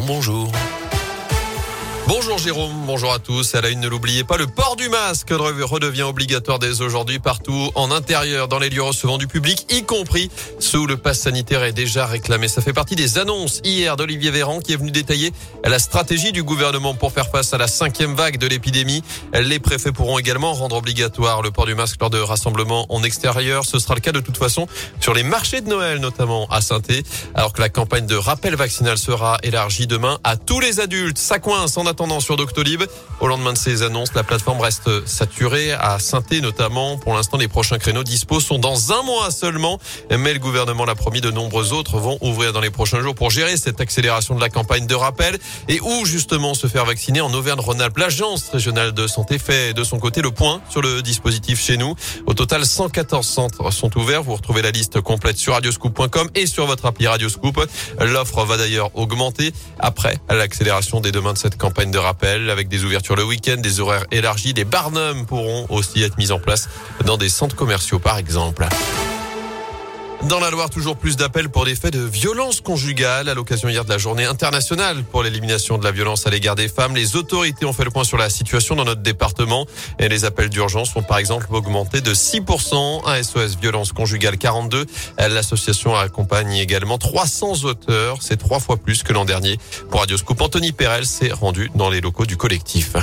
Bonjour. Bonjour Jérôme, bonjour à tous. À la une, ne l'oubliez pas, le port du masque redevient obligatoire dès aujourd'hui partout en intérieur, dans les lieux recevant du public, y compris sous le pass sanitaire est déjà réclamé. Ça fait partie des annonces hier d'Olivier Véran qui est venu détailler la stratégie du gouvernement pour faire face à la cinquième vague de l'épidémie. Les préfets pourront également rendre obligatoire le port du masque lors de rassemblements en extérieur. Ce sera le cas de toute façon sur les marchés de Noël, notamment à saint alors que la campagne de rappel vaccinal sera élargie demain à tous les adultes. Ça coince en attendant sur Doctolib. Au lendemain de ces annonces, la plateforme reste saturée à saint notamment. Pour l'instant, les prochains créneaux dispo sont dans un mois seulement. Mais le gouvernement l'a promis, de nombreux autres vont ouvrir dans les prochains jours pour gérer cette accélération de la campagne de rappel et où justement se faire vacciner en Auvergne-Rhône-Alpes. L'agence régionale de santé fait de son côté le point sur le dispositif chez nous. Au total, 114 centres sont ouverts. Vous retrouvez la liste complète sur radioscoop.com et sur votre appli Radioscoop. L'offre va d'ailleurs augmenter après l'accélération des demandes de cette campagne de rappel avec des ouvertures le week-end, des horaires élargis. Des barnums pourront aussi être mis en place dans des centres commerciaux par exemple. Dans la Loire, toujours plus d'appels pour des faits de violence conjugale. À l'occasion hier de la journée internationale pour l'élimination de la violence à l'égard des femmes, les autorités ont fait le point sur la situation dans notre département. Et les appels d'urgence ont par exemple augmenté de 6% à SOS Violence Conjugale 42. L'association accompagne également 300 auteurs. C'est trois fois plus que l'an dernier. Pour Radioscope, Anthony Perel s'est rendu dans les locaux du collectif.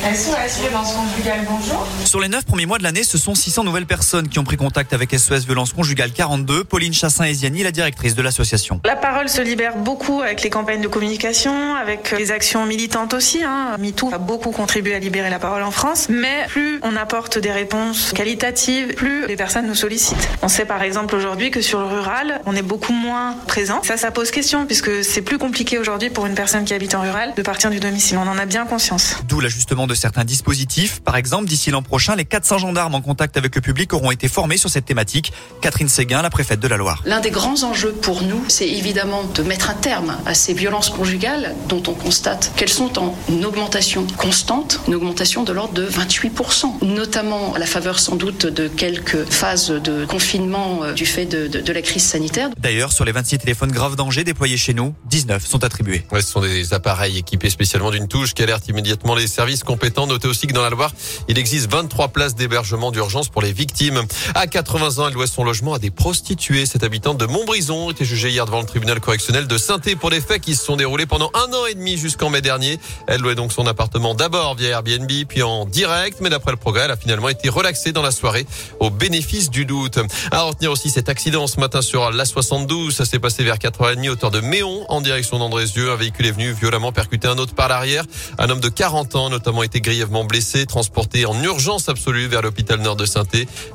SOS Violence Conjugale, bonjour. Sur les neuf premiers mois de l'année, ce sont 600 nouvelles personnes qui ont pris contact avec SOS Violence Conjugale 42. Pauline Chassin-Eziani, la directrice de l'association. La parole se libère beaucoup avec les campagnes de communication, avec les actions militantes aussi. Hein. MeToo a beaucoup contribué à libérer la parole en France. Mais plus on apporte des réponses qualitatives, plus les personnes nous sollicitent. On sait par exemple aujourd'hui que sur le rural, on est beaucoup moins présent. Ça, ça pose question puisque c'est plus compliqué aujourd'hui pour une personne qui habite en rural de partir du domicile. On en a bien conscience. D'où l'ajustement de certains dispositifs. Par exemple, d'ici l'an prochain, les 400 gendarmes en contact avec le public auront été formés sur cette thématique. Catherine Séguin, la préfète de la Loire. L'un des grands enjeux pour nous, c'est évidemment de mettre un terme à ces violences conjugales dont on constate qu'elles sont en augmentation constante, une augmentation de l'ordre de 28%, notamment à la faveur sans doute de quelques phases de confinement euh, du fait de, de, la crise sanitaire. D'ailleurs, sur les 26 téléphones graves danger déployés chez nous, 19 sont attribués. Ouais, ce sont des appareils équipés spécialement d'une touche qui alertent immédiatement les services compétents. Notez aussi que dans la Loire, il existe 23 places d'hébergement d'urgence pour les victimes. À 80 ans, elle doit son logement à des prostituées. Cette habitante de Montbrison était jugée hier devant le tribunal correctionnel de saint pour des faits qui se sont déroulés pendant un an et demi jusqu'en mai dernier. Elle louait donc son appartement d'abord via Airbnb, puis en direct. Mais d'après le progrès, elle a finalement été relaxée dans la soirée au bénéfice du doute. À retenir aussi cet accident ce matin sur l'A72. Ça s'est passé vers 4h30 hauteur de Méon en direction d'Andrézieux. Un véhicule est venu violemment percuter un autre par l'arrière. Un homme de 40 ans notamment été grièvement blessé, transporté en urgence absolue vers l'hôpital nord de saint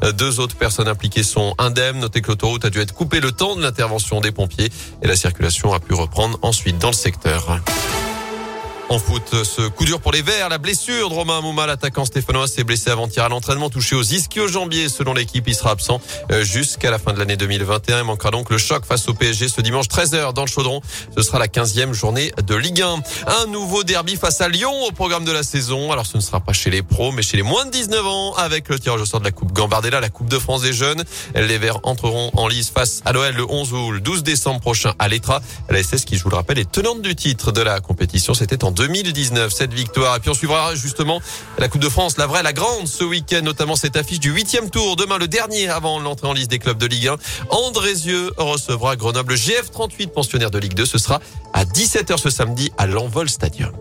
euh, Deux autres personnes impliquées sont indemnes. Notez que l'autoroute a dû être coupée le temps de l'intervention des pompiers et la circulation a pu reprendre ensuite dans le secteur. En foot, ce coup dur pour les Verts, la blessure de Romain Mouma, l'attaquant stéphanois, s'est blessé avant-hier à l'entraînement, touché aux ischio-jambiers. Selon l'équipe, il sera absent euh, jusqu'à la fin de l'année 2021. Il manquera donc le choc face au PSG ce dimanche 13h dans le Chaudron. Ce sera la 15e journée de Ligue 1. Un nouveau derby face à Lyon au programme de la saison. Alors ce ne sera pas chez les pros, mais chez les moins de 19 ans avec le tirage au sort de la Coupe Gambardella, la Coupe de France des jeunes. Les Verts entreront en lice face à l'OL le 11 ou le 12 décembre prochain à l'Etra. La SS qui, je vous le rappelle, est tenante du titre de la compétition. C'était en 2019, cette victoire. Et puis on suivra justement la Coupe de France, la vraie, la grande, ce week-end, notamment cette affiche du huitième tour. Demain, le dernier avant l'entrée en liste des clubs de Ligue 1. Andrézieux recevra Grenoble GF38, pensionnaire de Ligue 2. Ce sera à 17h ce samedi à l'Envol Stadium.